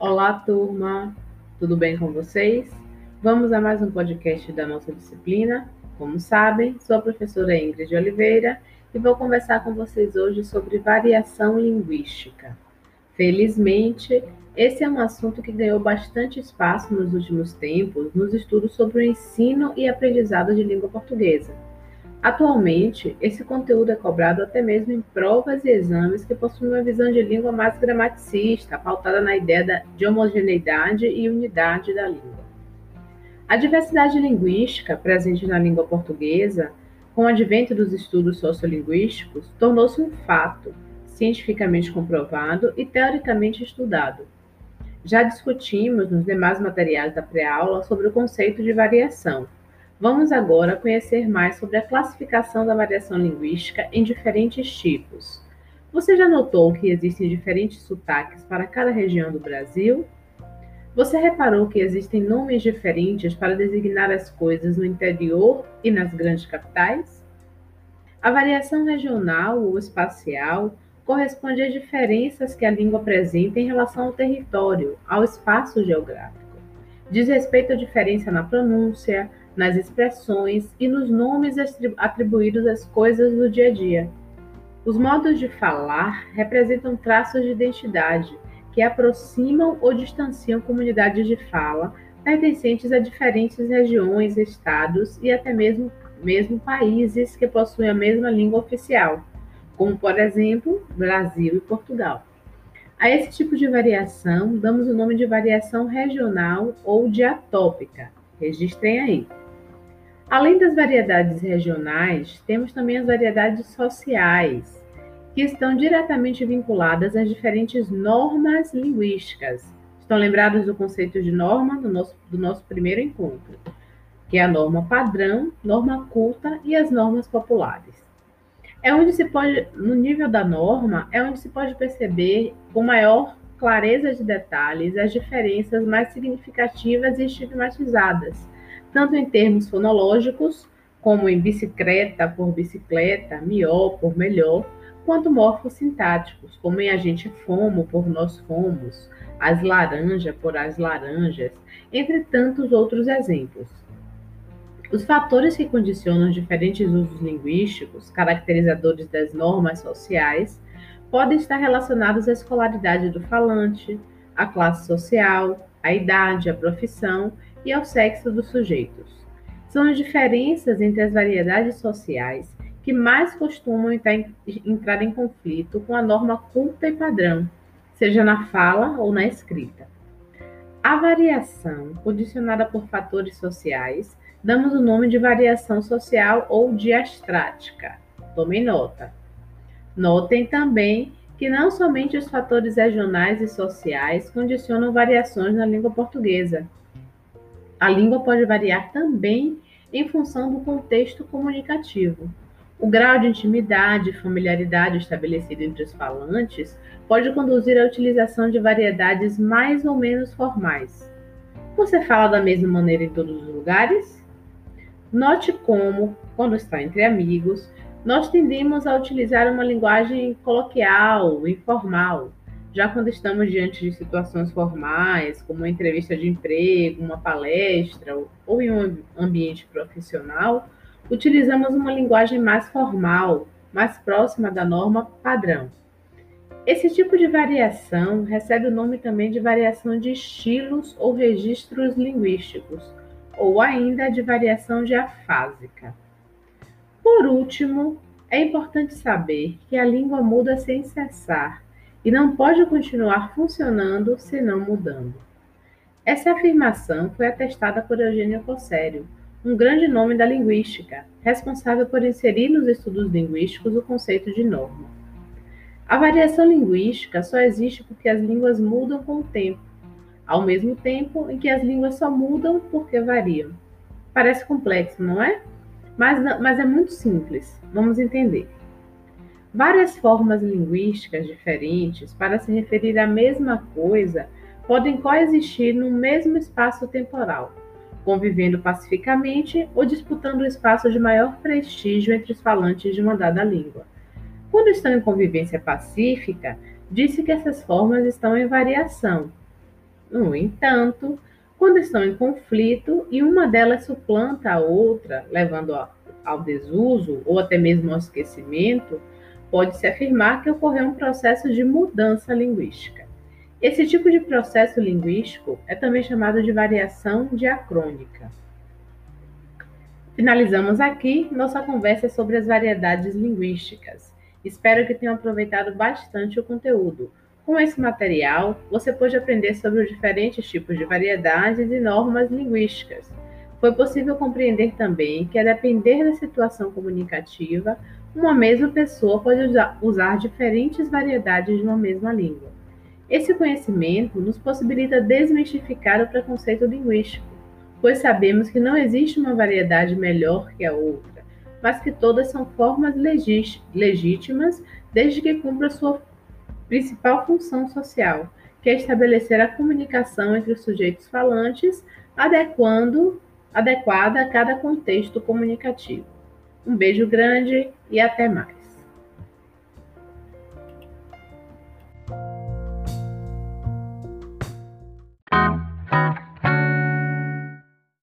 Olá, turma! Tudo bem com vocês? Vamos a mais um podcast da nossa disciplina. Como sabem, sou a professora Ingrid Oliveira e vou conversar com vocês hoje sobre variação linguística. Felizmente, esse é um assunto que ganhou bastante espaço nos últimos tempos nos estudos sobre o ensino e aprendizado de língua portuguesa. Atualmente, esse conteúdo é cobrado até mesmo em provas e exames que possuem uma visão de língua mais gramaticista, pautada na ideia de homogeneidade e unidade da língua. A diversidade linguística presente na língua portuguesa, com o advento dos estudos sociolinguísticos, tornou-se um fato cientificamente comprovado e teoricamente estudado. Já discutimos nos demais materiais da pré-aula sobre o conceito de variação Vamos agora conhecer mais sobre a classificação da variação linguística em diferentes tipos. Você já notou que existem diferentes sotaques para cada região do Brasil? Você reparou que existem nomes diferentes para designar as coisas no interior e nas grandes capitais? A variação regional ou espacial corresponde às diferenças que a língua apresenta em relação ao território, ao espaço geográfico. Diz respeito à diferença na pronúncia, nas expressões e nos nomes atribuídos às coisas do dia a dia. Os modos de falar representam traços de identidade que aproximam ou distanciam comunidades de fala pertencentes a diferentes regiões, estados e até mesmo, mesmo países que possuem a mesma língua oficial, como por exemplo Brasil e Portugal. A esse tipo de variação damos o nome de variação regional ou diatópica. Registrem aí. Além das variedades regionais, temos também as variedades sociais, que estão diretamente vinculadas às diferentes normas linguísticas. Estão lembrados do conceito de norma do nosso, do nosso primeiro encontro, que é a norma padrão, norma culta e as normas populares. É onde se pode, no nível da norma, é onde se pode perceber com maior clareza de detalhes as diferenças mais significativas e estigmatizadas tanto em termos fonológicos, como em bicicleta por bicicleta, melhor por melhor, quanto morfossintáticos, como em a gente fomo por nós fomos, as laranja por as laranjas, entre tantos outros exemplos. Os fatores que condicionam diferentes usos linguísticos, caracterizadores das normas sociais, podem estar relacionados à escolaridade do falante, à classe social, à idade, à profissão e ao sexo dos sujeitos. São as diferenças entre as variedades sociais que mais costumam entrar em conflito com a norma culta e padrão, seja na fala ou na escrita. A variação, condicionada por fatores sociais, damos o nome de variação social ou diastrática. Tomem nota. Notem também que não somente os fatores regionais e sociais condicionam variações na língua portuguesa, a língua pode variar também em função do contexto comunicativo. O grau de intimidade e familiaridade estabelecido entre os falantes pode conduzir à utilização de variedades mais ou menos formais. Você fala da mesma maneira em todos os lugares? Note como, quando está entre amigos, nós tendemos a utilizar uma linguagem coloquial, informal, já quando estamos diante de situações formais, como uma entrevista de emprego, uma palestra ou em um ambiente profissional, utilizamos uma linguagem mais formal, mais próxima da norma padrão. Esse tipo de variação recebe o nome também de variação de estilos ou registros linguísticos, ou ainda de variação diafásica. Por último, é importante saber que a língua muda sem cessar e não pode continuar funcionando se não mudando. Essa afirmação foi atestada por Eugênio Cossério, um grande nome da linguística, responsável por inserir nos estudos linguísticos o conceito de norma. A variação linguística só existe porque as línguas mudam com o tempo, ao mesmo tempo em que as línguas só mudam porque variam. Parece complexo, não é? Mas, mas é muito simples. Vamos entender. Várias formas linguísticas diferentes para se referir à mesma coisa podem coexistir no mesmo espaço temporal, convivendo pacificamente ou disputando o espaço de maior prestígio entre os falantes de uma dada língua. Quando estão em convivência pacífica, disse que essas formas estão em variação. No entanto, quando estão em conflito e uma delas suplanta a outra, levando ao desuso ou até mesmo ao esquecimento, pode-se afirmar que ocorreu um processo de mudança linguística. Esse tipo de processo linguístico é também chamado de variação diacrônica. Finalizamos aqui nossa conversa sobre as variedades linguísticas. Espero que tenham aproveitado bastante o conteúdo. Com esse material, você pôde aprender sobre os diferentes tipos de variedades e normas linguísticas. Foi possível compreender também que, a depender da situação comunicativa, uma mesma pessoa pode usar diferentes variedades de uma mesma língua. Esse conhecimento nos possibilita desmistificar o preconceito linguístico, pois sabemos que não existe uma variedade melhor que a outra, mas que todas são formas legítimas desde que cumpra sua principal função social, que é estabelecer a comunicação entre os sujeitos falantes, adequando, adequada a cada contexto comunicativo. Um beijo grande e até mais.